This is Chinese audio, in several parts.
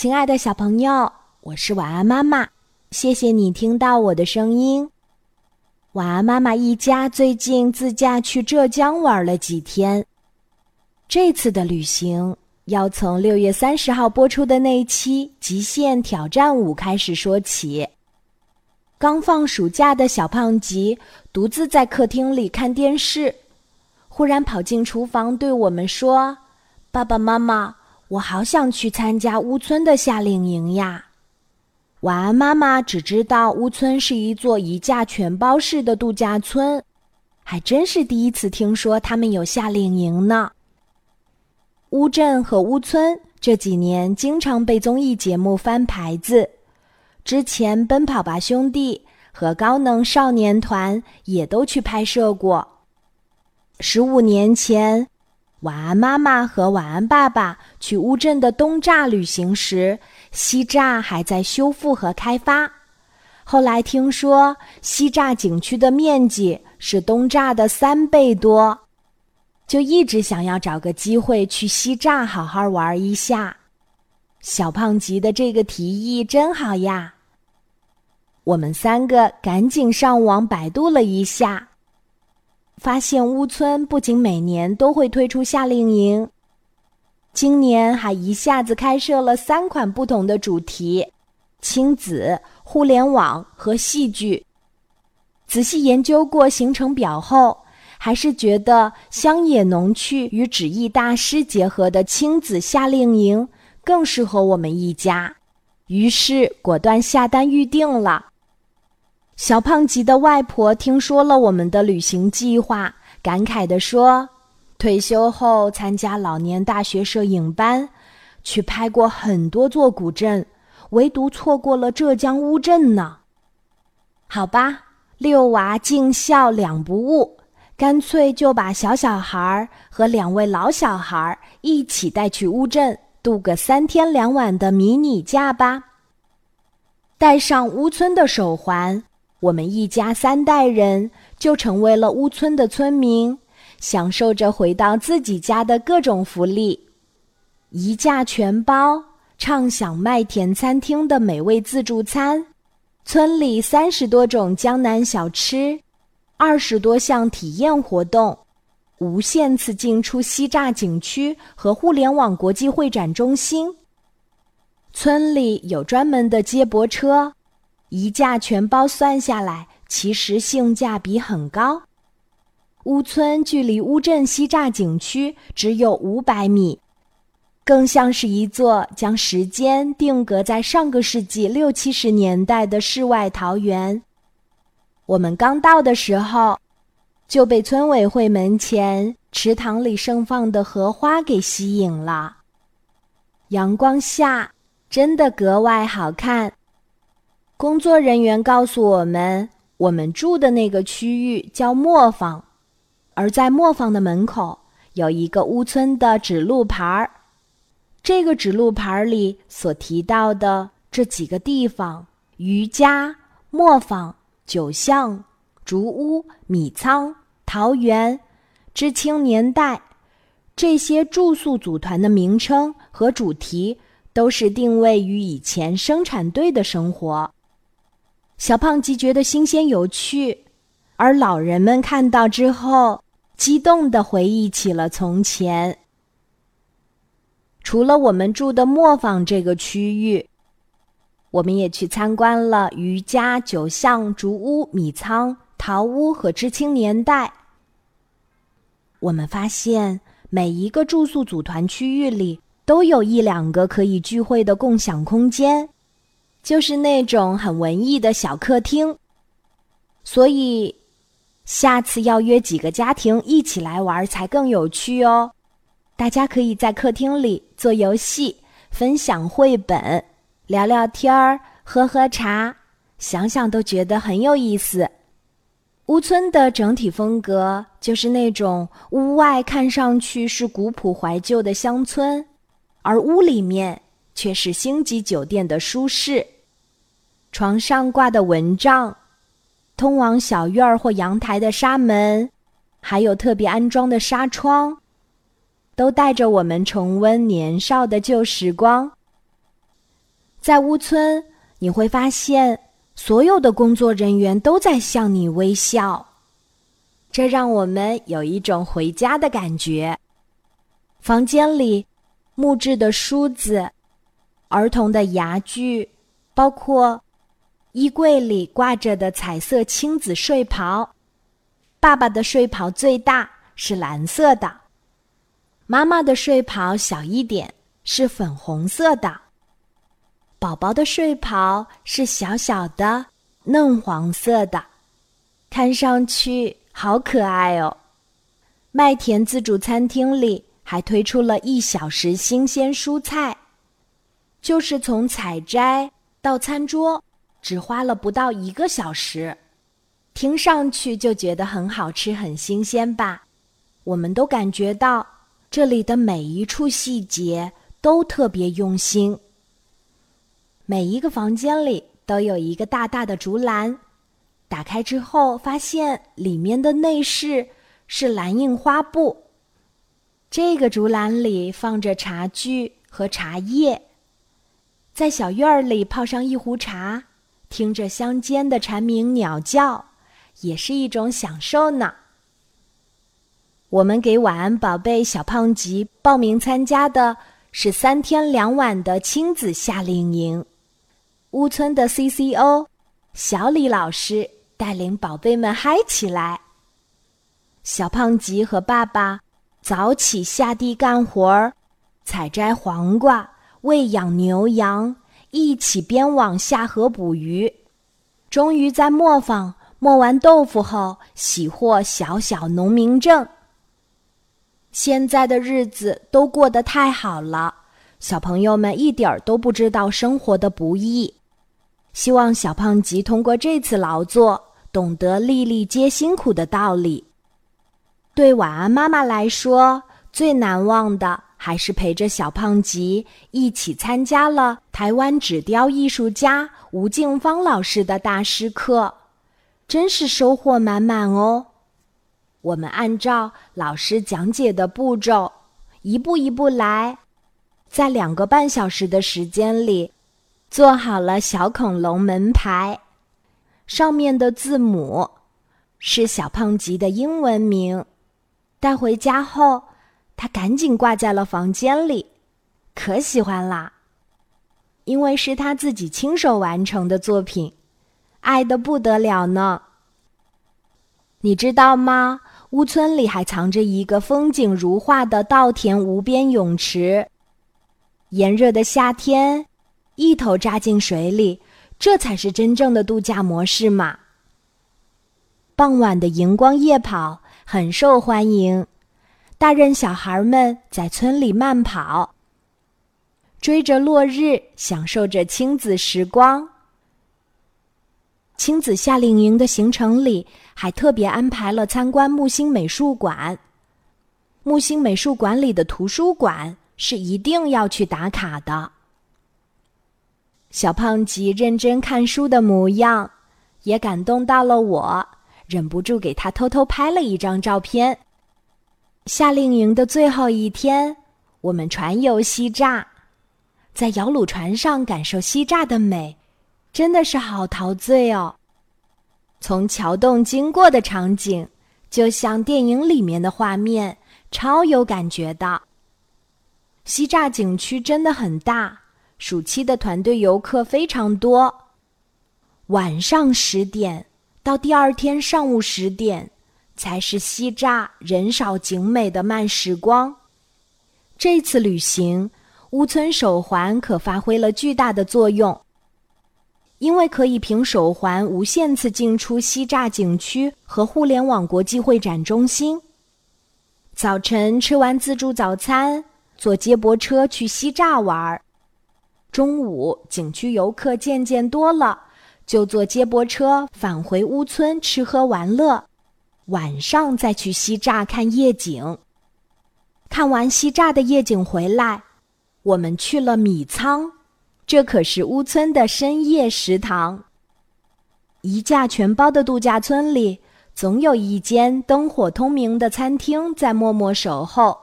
亲爱的小朋友，我是晚安妈妈，谢谢你听到我的声音。晚安妈妈一家最近自驾去浙江玩了几天。这次的旅行要从六月三十号播出的那一期《极限挑战五》开始说起。刚放暑假的小胖吉独自在客厅里看电视，忽然跑进厨房对我们说：“爸爸妈妈。”我好想去参加乌村的夏令营呀！晚安，妈妈只知道乌村是一座一价全包式的度假村，还真是第一次听说他们有夏令营呢。乌镇和乌村这几年经常被综艺节目翻牌子，之前《奔跑吧兄弟》和《高能少年团》也都去拍摄过。十五年前。晚安，妈妈和晚安，爸爸去乌镇的东栅旅行时，西栅还在修复和开发。后来听说西栅景区的面积是东栅的三倍多，就一直想要找个机会去西栅好好玩一下。小胖吉的这个提议真好呀！我们三个赶紧上网百度了一下。发现乌村不仅每年都会推出夏令营，今年还一下子开设了三款不同的主题：亲子、互联网和戏剧。仔细研究过行程表后，还是觉得乡野农趣与纸艺大师结合的亲子夏令营更适合我们一家，于是果断下单预定了。小胖吉的外婆听说了我们的旅行计划，感慨地说：“退休后参加老年大学摄影班，去拍过很多座古镇，唯独错过了浙江乌镇呢。”好吧，六娃尽孝两不误，干脆就把小小孩和两位老小孩一起带去乌镇，度个三天两晚的迷你假吧。带上乌村的手环。我们一家三代人就成为了乌村的村民，享受着回到自己家的各种福利，一价全包，畅享麦田餐厅的美味自助餐，村里三十多种江南小吃，二十多项体验活动，无限次进出西栅景区和互联网国际会展中心。村里有专门的接驳车。一价全包算下来，其实性价比很高。乌村距离乌镇西栅景区只有五百米，更像是一座将时间定格在上个世纪六七十年代的世外桃源。我们刚到的时候，就被村委会门前池塘里盛放的荷花给吸引了，阳光下真的格外好看。工作人员告诉我们，我们住的那个区域叫磨坊，而在磨坊的门口有一个乌村的指路牌儿。这个指路牌儿里所提到的这几个地方——余家、磨坊、九巷、竹屋、米仓、桃园、知青年代，这些住宿组团的名称和主题，都是定位于以前生产队的生活。小胖吉觉得新鲜有趣，而老人们看到之后，激动地回忆起了从前。除了我们住的磨坊这个区域，我们也去参观了余家、九巷、竹屋、米仓、桃屋和知青年代。我们发现，每一个住宿组团区域里，都有一两个可以聚会的共享空间。就是那种很文艺的小客厅，所以下次要约几个家庭一起来玩才更有趣哦。大家可以在客厅里做游戏、分享绘本、聊聊天儿、喝喝茶，想想都觉得很有意思。屋村的整体风格就是那种屋外看上去是古朴怀旧的乡村，而屋里面。却是星级酒店的舒适，床上挂的蚊帐，通往小院儿或阳台的纱门，还有特别安装的纱窗，都带着我们重温年少的旧时光。在乌村，你会发现所有的工作人员都在向你微笑，这让我们有一种回家的感觉。房间里，木质的梳子，儿童的牙具，包括衣柜里挂着的彩色亲子睡袍。爸爸的睡袍最大，是蓝色的；妈妈的睡袍小一点，是粉红色的。宝宝的睡袍是小小的、嫩黄色的，看上去好可爱哦。麦田自助餐厅里还推出了一小时新鲜蔬菜，就是从采摘到餐桌，只花了不到一个小时。听上去就觉得很好吃、很新鲜吧？我们都感觉到这里的每一处细节都特别用心。每一个房间里都有一个大大的竹篮，打开之后发现里面的内饰是蓝印花布。这个竹篮里放着茶具和茶叶，在小院儿里泡上一壶茶，听着乡间的蝉鸣鸟叫。也是一种享受呢。我们给晚安宝贝小胖吉报名参加的是三天两晚的亲子夏令营。乌村的 CCO 小李老师带领宝贝们嗨起来。小胖吉和爸爸早起下地干活儿，采摘黄瓜，喂养牛羊，一起编网下河捕鱼，终于在磨坊。磨完豆腐后，喜获小小农民证。现在的日子都过得太好了，小朋友们一点儿都不知道生活的不易。希望小胖吉通过这次劳作，懂得粒粒皆辛苦的道理。对晚安妈妈来说，最难忘的还是陪着小胖吉一起参加了台湾纸雕艺术家吴静芳老师的大师课。真是收获满满哦！我们按照老师讲解的步骤，一步一步来，在两个半小时的时间里，做好了小恐龙门牌。上面的字母是小胖吉的英文名。带回家后，他赶紧挂在了房间里，可喜欢啦！因为是他自己亲手完成的作品。爱的不得了呢！你知道吗？屋村里还藏着一个风景如画的稻田无边泳池。炎热的夏天，一头扎进水里，这才是真正的度假模式嘛！傍晚的荧光夜跑很受欢迎，大人小孩们在村里慢跑，追着落日，享受着亲子时光。亲子夏令营的行程里，还特别安排了参观木星美术馆。木星美术馆里的图书馆是一定要去打卡的。小胖吉认真看书的模样，也感动到了我，忍不住给他偷偷拍了一张照片。夏令营的最后一天，我们船游西栅，在摇橹船上感受西栅的美。真的是好陶醉哦！从桥洞经过的场景，就像电影里面的画面，超有感觉的。西栅景区真的很大，暑期的团队游客非常多。晚上十点到第二天上午十点，才是西栅人少景美的慢时光。这次旅行，乌村手环可发挥了巨大的作用。因为可以凭手环无限次进出西栅景区和互联网国际会展中心。早晨吃完自助早餐，坐接驳车去西栅玩儿。中午景区游客渐渐多了，就坐接驳车返回乌村吃喝玩乐。晚上再去西栅看夜景。看完西栅的夜景回来，我们去了米仓。这可是乌村的深夜食堂。一价全包的度假村里，总有一间灯火通明的餐厅在默默守候。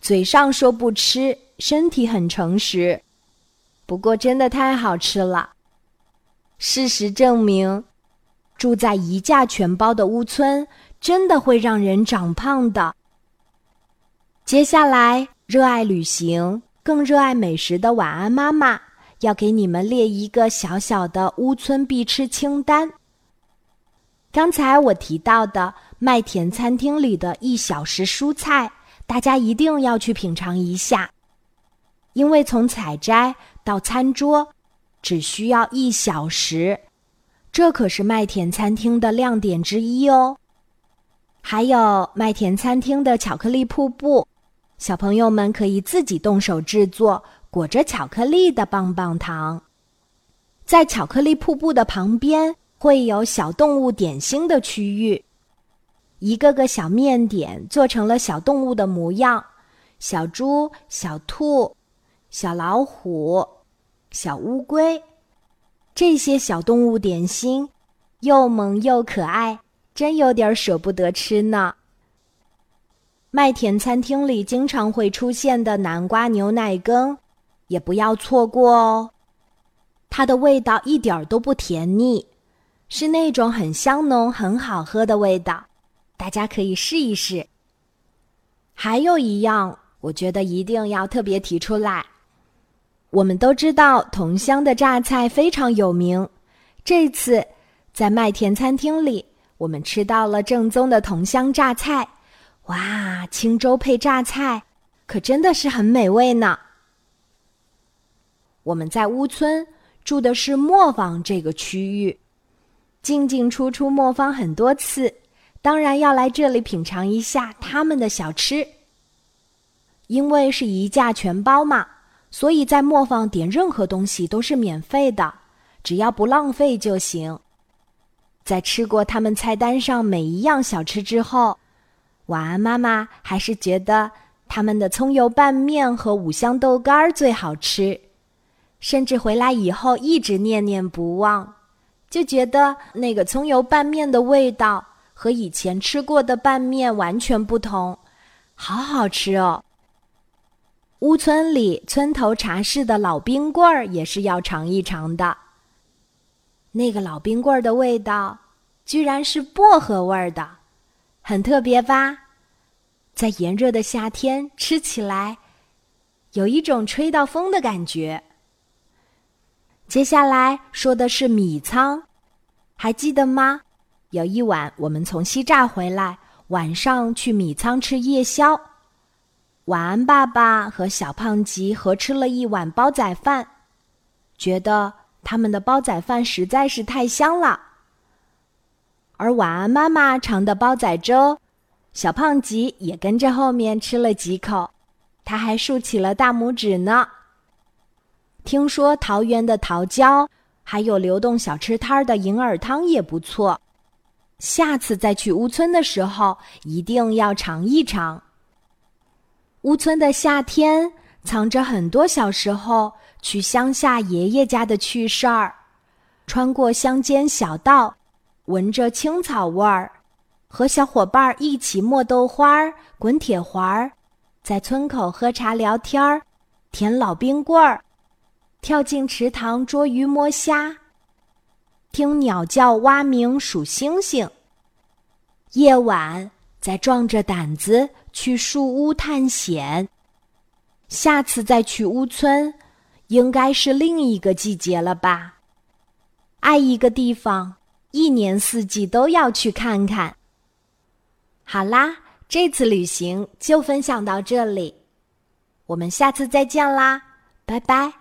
嘴上说不吃，身体很诚实。不过真的太好吃了。事实证明，住在一价全包的屋村真的会让人长胖的。接下来，热爱旅行、更热爱美食的晚安妈妈要给你们列一个小小的屋村必吃清单。刚才我提到的麦田餐厅里的一小时蔬菜，大家一定要去品尝一下，因为从采摘到餐桌只需要一小时，这可是麦田餐厅的亮点之一哦。还有麦田餐厅的巧克力瀑布。小朋友们可以自己动手制作裹着巧克力的棒棒糖，在巧克力瀑布的旁边会有小动物点心的区域，一个个小面点做成了小动物的模样：小猪、小兔、小老虎、小乌龟。这些小动物点心又萌又可爱，真有点舍不得吃呢。麦田餐厅里经常会出现的南瓜牛奶羹，也不要错过哦。它的味道一点都不甜腻，是那种很香浓、很好喝的味道，大家可以试一试。还有一样，我觉得一定要特别提出来。我们都知道桐乡的榨菜非常有名，这次在麦田餐厅里，我们吃到了正宗的桐乡榨菜。哇，清粥配榨菜，可真的是很美味呢。我们在乌村住的是磨坊这个区域，进进出出磨坊很多次，当然要来这里品尝一下他们的小吃。因为是一价全包嘛，所以在磨坊点任何东西都是免费的，只要不浪费就行。在吃过他们菜单上每一样小吃之后。晚安，妈妈还是觉得他们的葱油拌面和五香豆干最好吃，甚至回来以后一直念念不忘，就觉得那个葱油拌面的味道和以前吃过的拌面完全不同，好好吃哦。乌村里村头茶室的老冰棍儿也是要尝一尝的，那个老冰棍儿的味道居然是薄荷味儿的。很特别吧，在炎热的夏天吃起来，有一种吹到风的感觉。接下来说的是米仓，还记得吗？有一晚我们从西栅回来，晚上去米仓吃夜宵。晚安，爸爸和小胖吉合吃了一碗煲仔饭，觉得他们的煲仔饭实在是太香了。而晚安妈妈尝的煲仔粥，小胖吉也跟着后面吃了几口，他还竖起了大拇指呢。听说桃园的桃胶，还有流动小吃摊儿的银耳汤也不错，下次再去乌村的时候一定要尝一尝。乌村的夏天藏着很多小时候去乡下爷爷家的趣事儿，穿过乡间小道。闻着青草味儿，和小伙伴一起磨豆花儿、滚铁环儿，在村口喝茶聊天儿，舔老冰棍儿，跳进池塘捉鱼摸虾，听鸟叫蛙鸣数星星。夜晚再壮着胆子去树屋探险。下次再去乌村，应该是另一个季节了吧？爱一个地方。一年四季都要去看看。好啦，这次旅行就分享到这里，我们下次再见啦，拜拜。